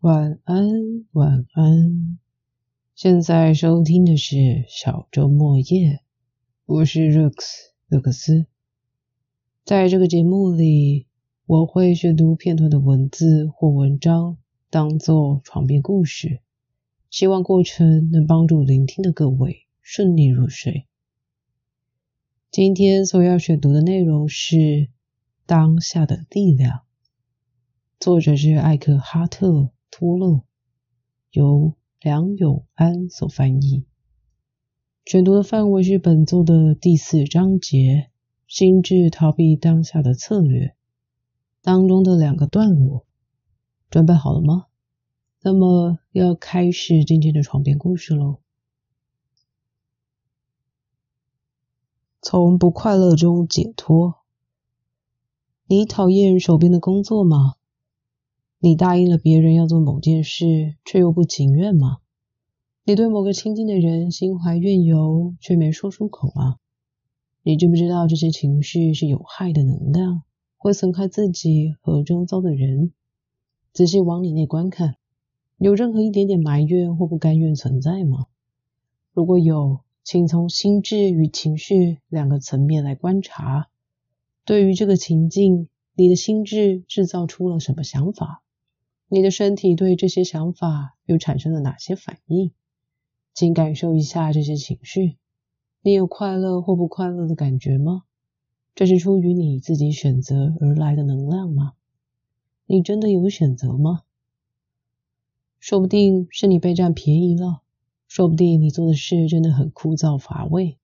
晚安，晚安。现在收听的是小周末夜，我是 Rex 勒克斯。在这个节目里，我会选读片段的文字或文章，当做床边故事，希望过程能帮助聆听的各位顺利入睡。今天所要选读的内容是《当下的力量》，作者是艾克哈特。托勒由梁永安所翻译。选读的范围是本作的第四章节“心智逃避当下的策略”当中的两个段落。准备好了吗？那么要开始今天的床边故事喽。从不快乐中解脱。你讨厌手边的工作吗？你答应了别人要做某件事，却又不情愿吗？你对某个亲近的人心怀怨尤，却没说出口吗？你知不知道这些情绪是有害的能量，会损害自己和周遭的人？仔细往你内观看，有任何一点点埋怨或不甘愿存在吗？如果有，请从心智与情绪两个层面来观察。对于这个情境，你的心智制造出了什么想法？你的身体对这些想法又产生了哪些反应？请感受一下这些情绪。你有快乐或不快乐的感觉吗？这是出于你自己选择而来的能量吗？你真的有选择吗？说不定是你被占便宜了，说不定你做的事真的很枯燥乏味，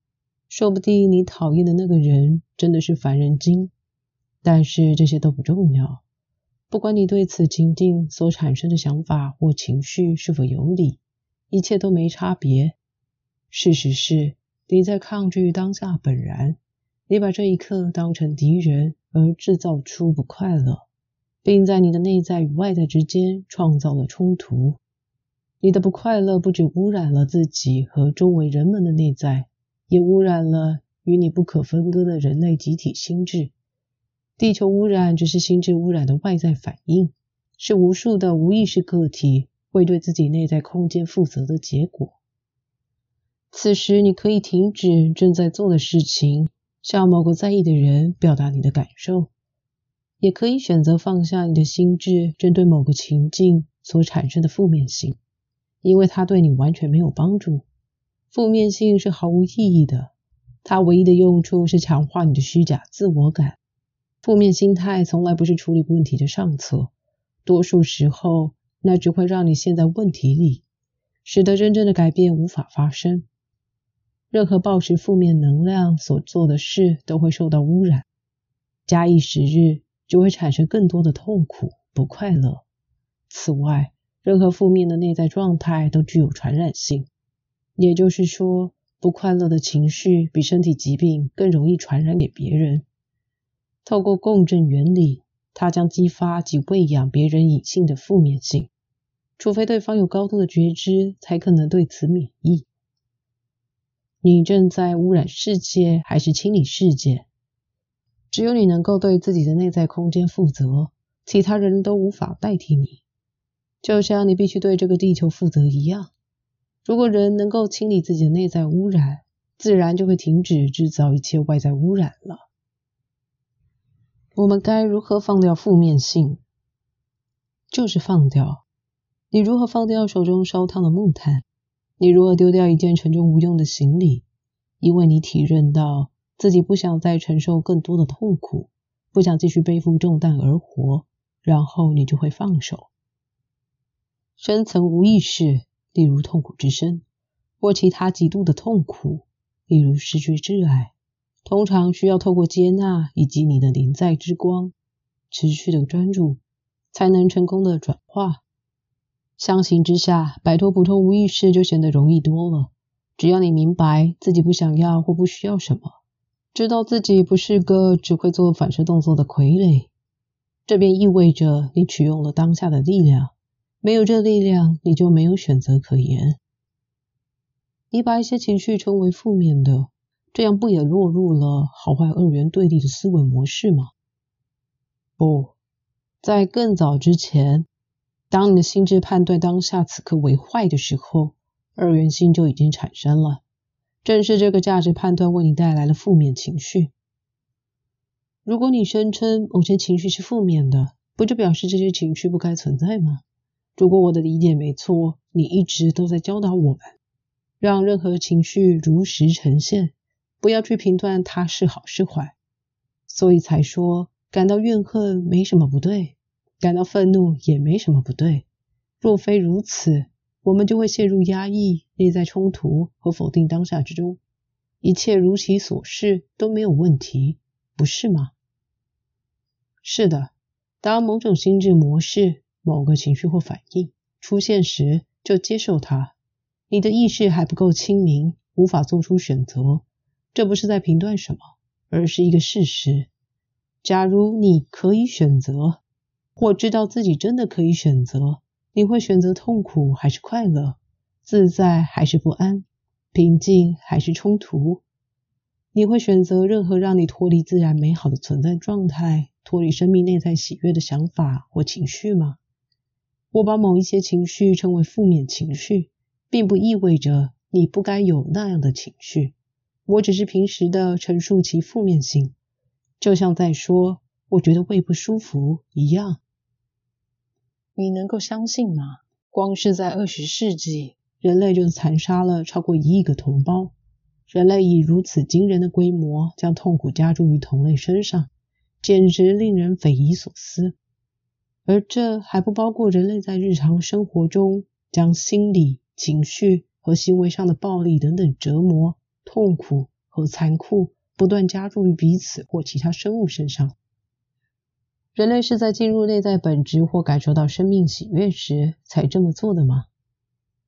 说不定你讨厌的那个人真的是烦人精。但是这些都不重要。不管你对此情境所产生的想法或情绪是否有理，一切都没差别。事实是，你在抗拒当下本然，你把这一刻当成敌人，而制造出不快乐，并在你的内在与外在之间创造了冲突。你的不快乐不仅污染了自己和周围人们的内在，也污染了与你不可分割的人类集体心智。地球污染只是心智污染的外在反应，是无数的无意识个体会对自己内在空间负责的结果。此时，你可以停止正在做的事情，向某个在意的人表达你的感受，也可以选择放下你的心智针对某个情境所产生的负面性，因为它对你完全没有帮助。负面性是毫无意义的，它唯一的用处是强化你的虚假自我感。负面心态从来不是处理问题的上策，多数时候，那只会让你陷在问题里，使得真正的改变无法发生。任何抱持负面能量所做的事都会受到污染，假以时日，就会产生更多的痛苦、不快乐。此外，任何负面的内在状态都具有传染性，也就是说，不快乐的情绪比身体疾病更容易传染给别人。透过共振原理，它将激发及喂养别人隐性的负面性，除非对方有高度的觉知，才可能对此免疫。你正在污染世界，还是清理世界？只有你能够对自己的内在空间负责，其他人都无法代替你。就像你必须对这个地球负责一样。如果人能够清理自己的内在污染，自然就会停止制造一切外在污染了。我们该如何放掉负面性？就是放掉。你如何放掉手中烧烫的木炭？你如何丢掉一件沉重无用的行李？因为你体认到自己不想再承受更多的痛苦，不想继续背负重担而活，然后你就会放手。深层无意识，例如痛苦之深，或其他极度的痛苦，例如失去挚爱。通常需要透过接纳以及你的临在之光，持续的专注，才能成功的转化。相形之下，摆脱普通无意识就显得容易多了。只要你明白自己不想要或不需要什么，知道自己不是个只会做反射动作的傀儡，这便意味着你取用了当下的力量。没有这力量，你就没有选择可言。你把一些情绪称为负面的。这样不也落入了好坏二元对立的思维模式吗？不在更早之前，当你的心智判断当下此刻为坏的时候，二元性就已经产生了。正是这个价值判断为你带来了负面情绪。如果你声称某些情绪是负面的，不就表示这些情绪不该存在吗？如果我的理解没错，你一直都在教导我们，让任何情绪如实呈现，不要去评断它是好是坏。所以才说，感到怨恨没什么不对，感到愤怒也没什么不对。若非如此，我们就会陷入压抑、内在冲突和否定当下之中，一切如其所示都没有问题，不是吗？是的，当某种心智模式、某个情绪或反应出现时，就接受它。你的意识还不够清明，无法做出选择。这不是在评断什么，而是一个事实。假如你可以选择，或知道自己真的可以选择。你会选择痛苦还是快乐？自在还是不安？平静还是冲突？你会选择任何让你脱离自然美好的存在状态、脱离生命内在喜悦的想法或情绪吗？我把某一些情绪称为负面情绪，并不意味着你不该有那样的情绪。我只是平时的陈述其负面性，就像在说“我觉得胃不舒服”一样。你能够相信吗？光是在二十世纪，人类就残杀了超过一亿个同胞。人类以如此惊人的规模将痛苦加诸于同类身上，简直令人匪夷所思。而这还不包括人类在日常生活中将心理、情绪和行为上的暴力等等折磨、痛苦和残酷不断加注于彼此或其他生物身上。人类是在进入内在本质或感受到生命喜悦时才这么做的吗？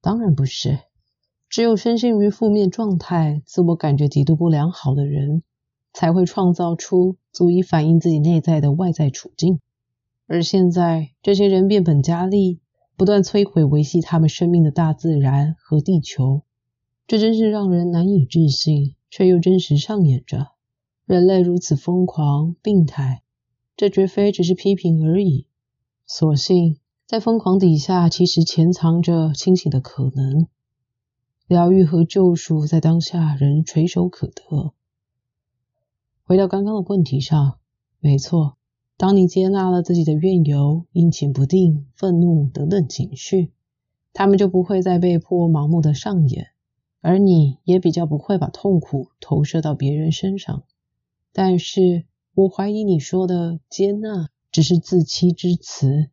当然不是。只有深陷于负面状态、自我感觉极度不良好的人，才会创造出足以反映自己内在的外在处境。而现在，这些人变本加厉，不断摧毁维系他们生命的大自然和地球。这真是让人难以置信，却又真实上演着。人类如此疯狂、病态。这绝非只是批评而已。所幸，在疯狂底下，其实潜藏着清醒的可能。疗愈和救赎在当下仍垂手可得。回到刚刚的问题上，没错，当你接纳了自己的怨尤、阴晴不定、愤怒等等情绪，他们就不会再被迫盲目的上演，而你也比较不会把痛苦投射到别人身上。但是，我怀疑你说的接纳只是自欺之词。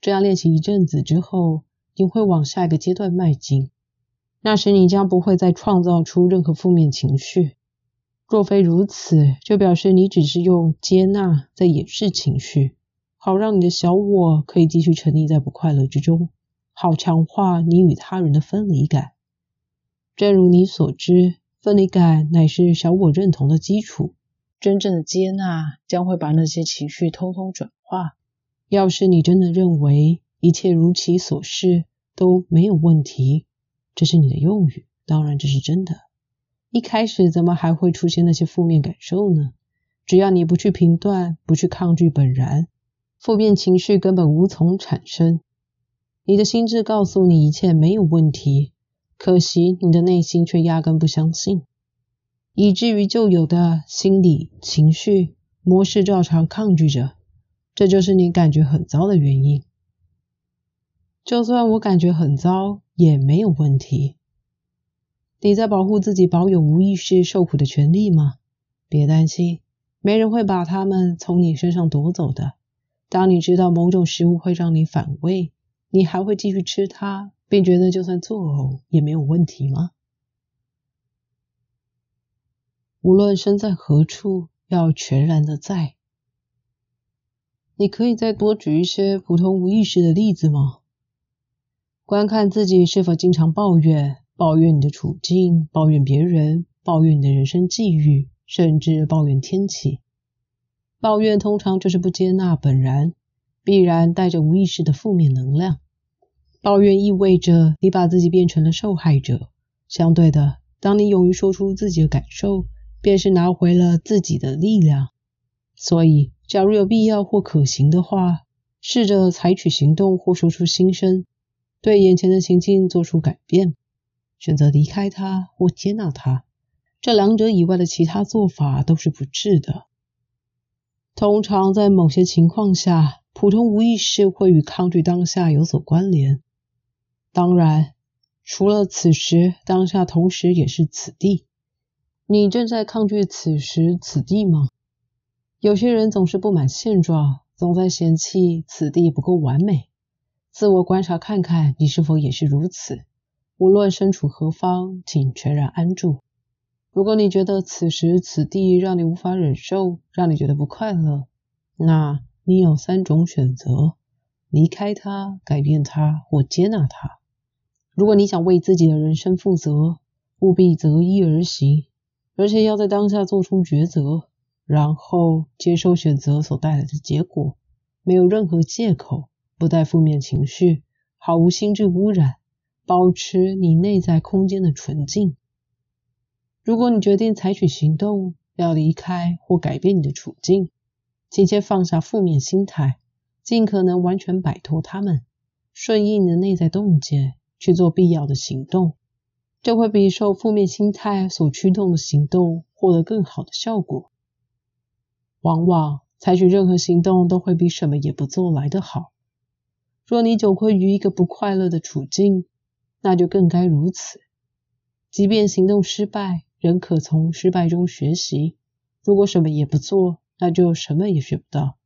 这样练习一阵子之后，你会往下一个阶段迈进。那时你将不会再创造出任何负面情绪。若非如此，就表示你只是用接纳在掩饰情绪，好让你的小我可以继续沉溺在不快乐之中，好强化你与他人的分离感。正如你所知，分离感乃是小我认同的基础。真正的接纳将会把那些情绪通通转化。要是你真的认为一切如其所示都没有问题，这是你的用语，当然这是真的。一开始怎么还会出现那些负面感受呢？只要你不去评断，不去抗拒本然，负面情绪根本无从产生。你的心智告诉你一切没有问题，可惜你的内心却压根不相信。以至于旧有的心理情绪模式照常抗拒着，这就是你感觉很糟的原因。就算我感觉很糟也没有问题。你在保护自己保有无意识受苦的权利吗？别担心，没人会把它们从你身上夺走的。当你知道某种食物会让你反胃，你还会继续吃它，并觉得就算作呕也没有问题吗？无论身在何处，要全然的在。你可以再多举一些普通无意识的例子吗？观看自己是否经常抱怨，抱怨你的处境，抱怨别人，抱怨你的人生际遇，甚至抱怨天气。抱怨通常就是不接纳本然，必然带着无意识的负面能量。抱怨意味着你把自己变成了受害者。相对的，当你勇于说出自己的感受，便是拿回了自己的力量。所以，假如有必要或可行的话，试着采取行动或说出心声，对眼前的情境做出改变，选择离开它或接纳它。这两者以外的其他做法都是不智的。通常在某些情况下，普通无意识会与抗拒当下有所关联。当然，除了此时当下，同时也是此地。你正在抗拒此时此地吗？有些人总是不满现状，总在嫌弃此地不够完美。自我观察看看，你是否也是如此？无论身处何方，请全然安住。如果你觉得此时此地让你无法忍受，让你觉得不快乐，那你有三种选择：离开它、改变它或接纳它。如果你想为自己的人生负责，务必择一而行，而且要在当下做出抉择。然后接受选择所带来的结果，没有任何借口，不带负面情绪，毫无心智污染，保持你内在空间的纯净。如果你决定采取行动，要离开或改变你的处境，请先放下负面心态，尽可能完全摆脱它们，顺应你的内在洞见，去做必要的行动，就会比受负面心态所驱动的行动获得更好的效果。往往采取任何行动都会比什么也不做来得好。若你久困于一个不快乐的处境，那就更该如此。即便行动失败，仍可从失败中学习。如果什么也不做，那就什么也学不到。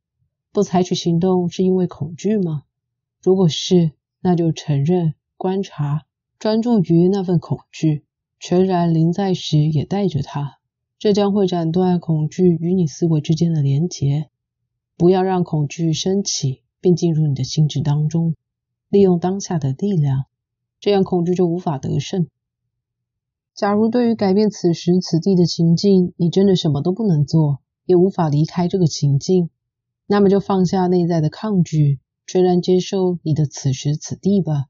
不采取行动是因为恐惧吗？如果是，那就承认、观察、专注于那份恐惧，全然临在时也带着它。这将会斩断恐惧与你思维之间的连结。不要让恐惧升起并进入你的心智当中。利用当下的力量，这样恐惧就无法得胜。假如对于改变此时此地的情境，你真的什么都不能做，也无法离开这个情境，那么就放下内在的抗拒，全然接受你的此时此地吧。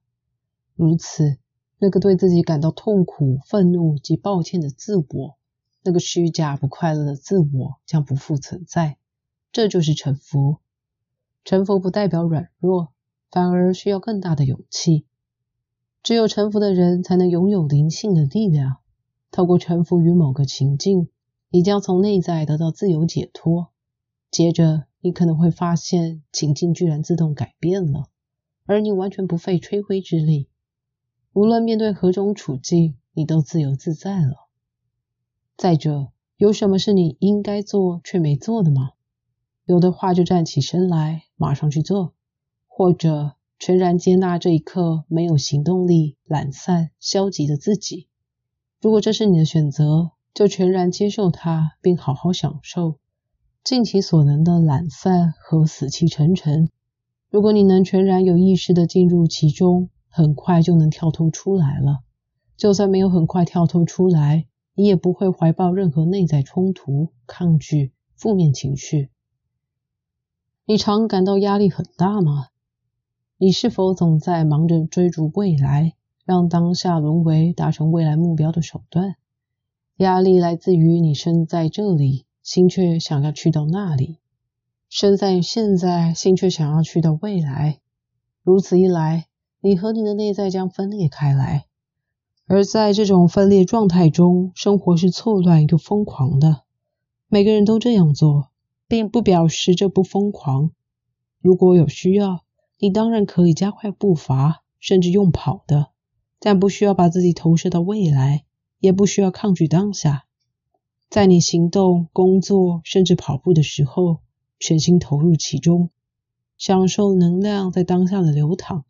如此，那个对自己感到痛苦、愤怒及抱歉的自我。那个虚假不快乐的自我将不复存在，这就是臣服。臣服不代表软弱，反而需要更大的勇气。只有臣服的人才能拥有灵性的力量。透过臣服于某个情境，你将从内在得到自由解脱。接着，你可能会发现情境居然自动改变了，而你完全不费吹灰之力。无论面对何种处境，你都自由自在了。再者，有什么是你应该做却没做的吗？有的话就站起身来，马上去做；或者全然接纳这一刻没有行动力、懒散、消极的自己。如果这是你的选择，就全然接受它，并好好享受，尽其所能的懒散和死气沉沉。如果你能全然有意识的进入其中，很快就能跳脱出来了。就算没有很快跳脱出来，你也不会怀抱任何内在冲突、抗拒、负面情绪。你常感到压力很大吗？你是否总在忙着追逐未来，让当下沦为达成未来目标的手段？压力来自于你身在这里，心却想要去到那里；身在现在，心却想要去到未来。如此一来，你和你的内在将分裂开来。而在这种分裂状态中，生活是错乱又疯狂的。每个人都这样做，并不表示这不疯狂。如果有需要，你当然可以加快步伐，甚至用跑的，但不需要把自己投射到未来，也不需要抗拒当下。在你行动、工作，甚至跑步的时候，全心投入其中，享受能量在当下的流淌，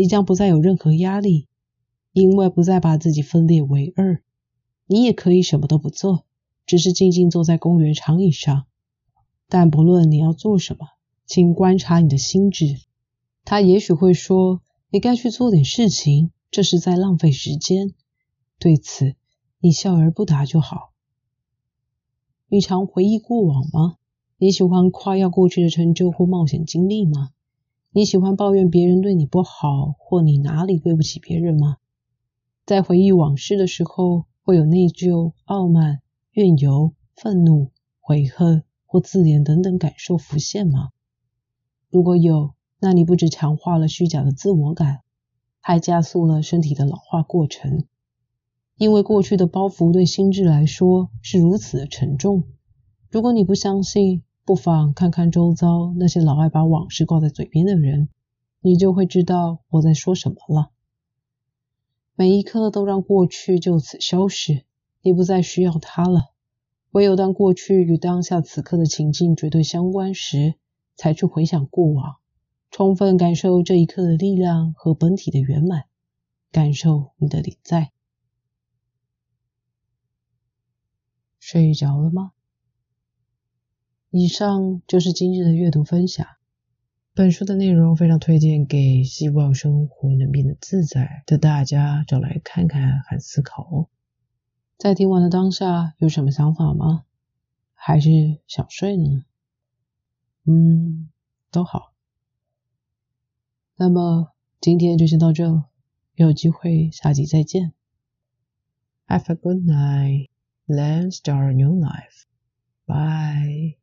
你将不再有任何压力。因为不再把自己分裂为二，你也可以什么都不做，只是静静坐在公园长椅上。但不论你要做什么，请观察你的心智。他也许会说：“你该去做点事情，这是在浪费时间。”对此，你笑而不答就好。你常回忆过往吗？你喜欢夸耀过去的成就或冒险经历吗？你喜欢抱怨别人对你不好，或你哪里对不起别人吗？在回忆往事的时候，会有内疚、傲慢、怨尤、愤怒、悔恨或自怜等等感受浮现吗？如果有，那你不只强化了虚假的自我感，还加速了身体的老化过程。因为过去的包袱对心智来说是如此的沉重。如果你不相信，不妨看看周遭那些老爱把往事挂在嘴边的人，你就会知道我在说什么了。每一刻都让过去就此消失，你不再需要它了。唯有当过去与当下此刻的情境绝对相关时，才去回想过往，充分感受这一刻的力量和本体的圆满，感受你的临在。睡着了吗？以上就是今日的阅读分享。本书的内容非常推荐给希望生活能变得自在的大家找来看看和思考。在听完的当下有什么想法吗？还是想睡呢？嗯，都好。那么今天就先到这，有机会下集再见。Have a good night. Let's start a new life. Bye.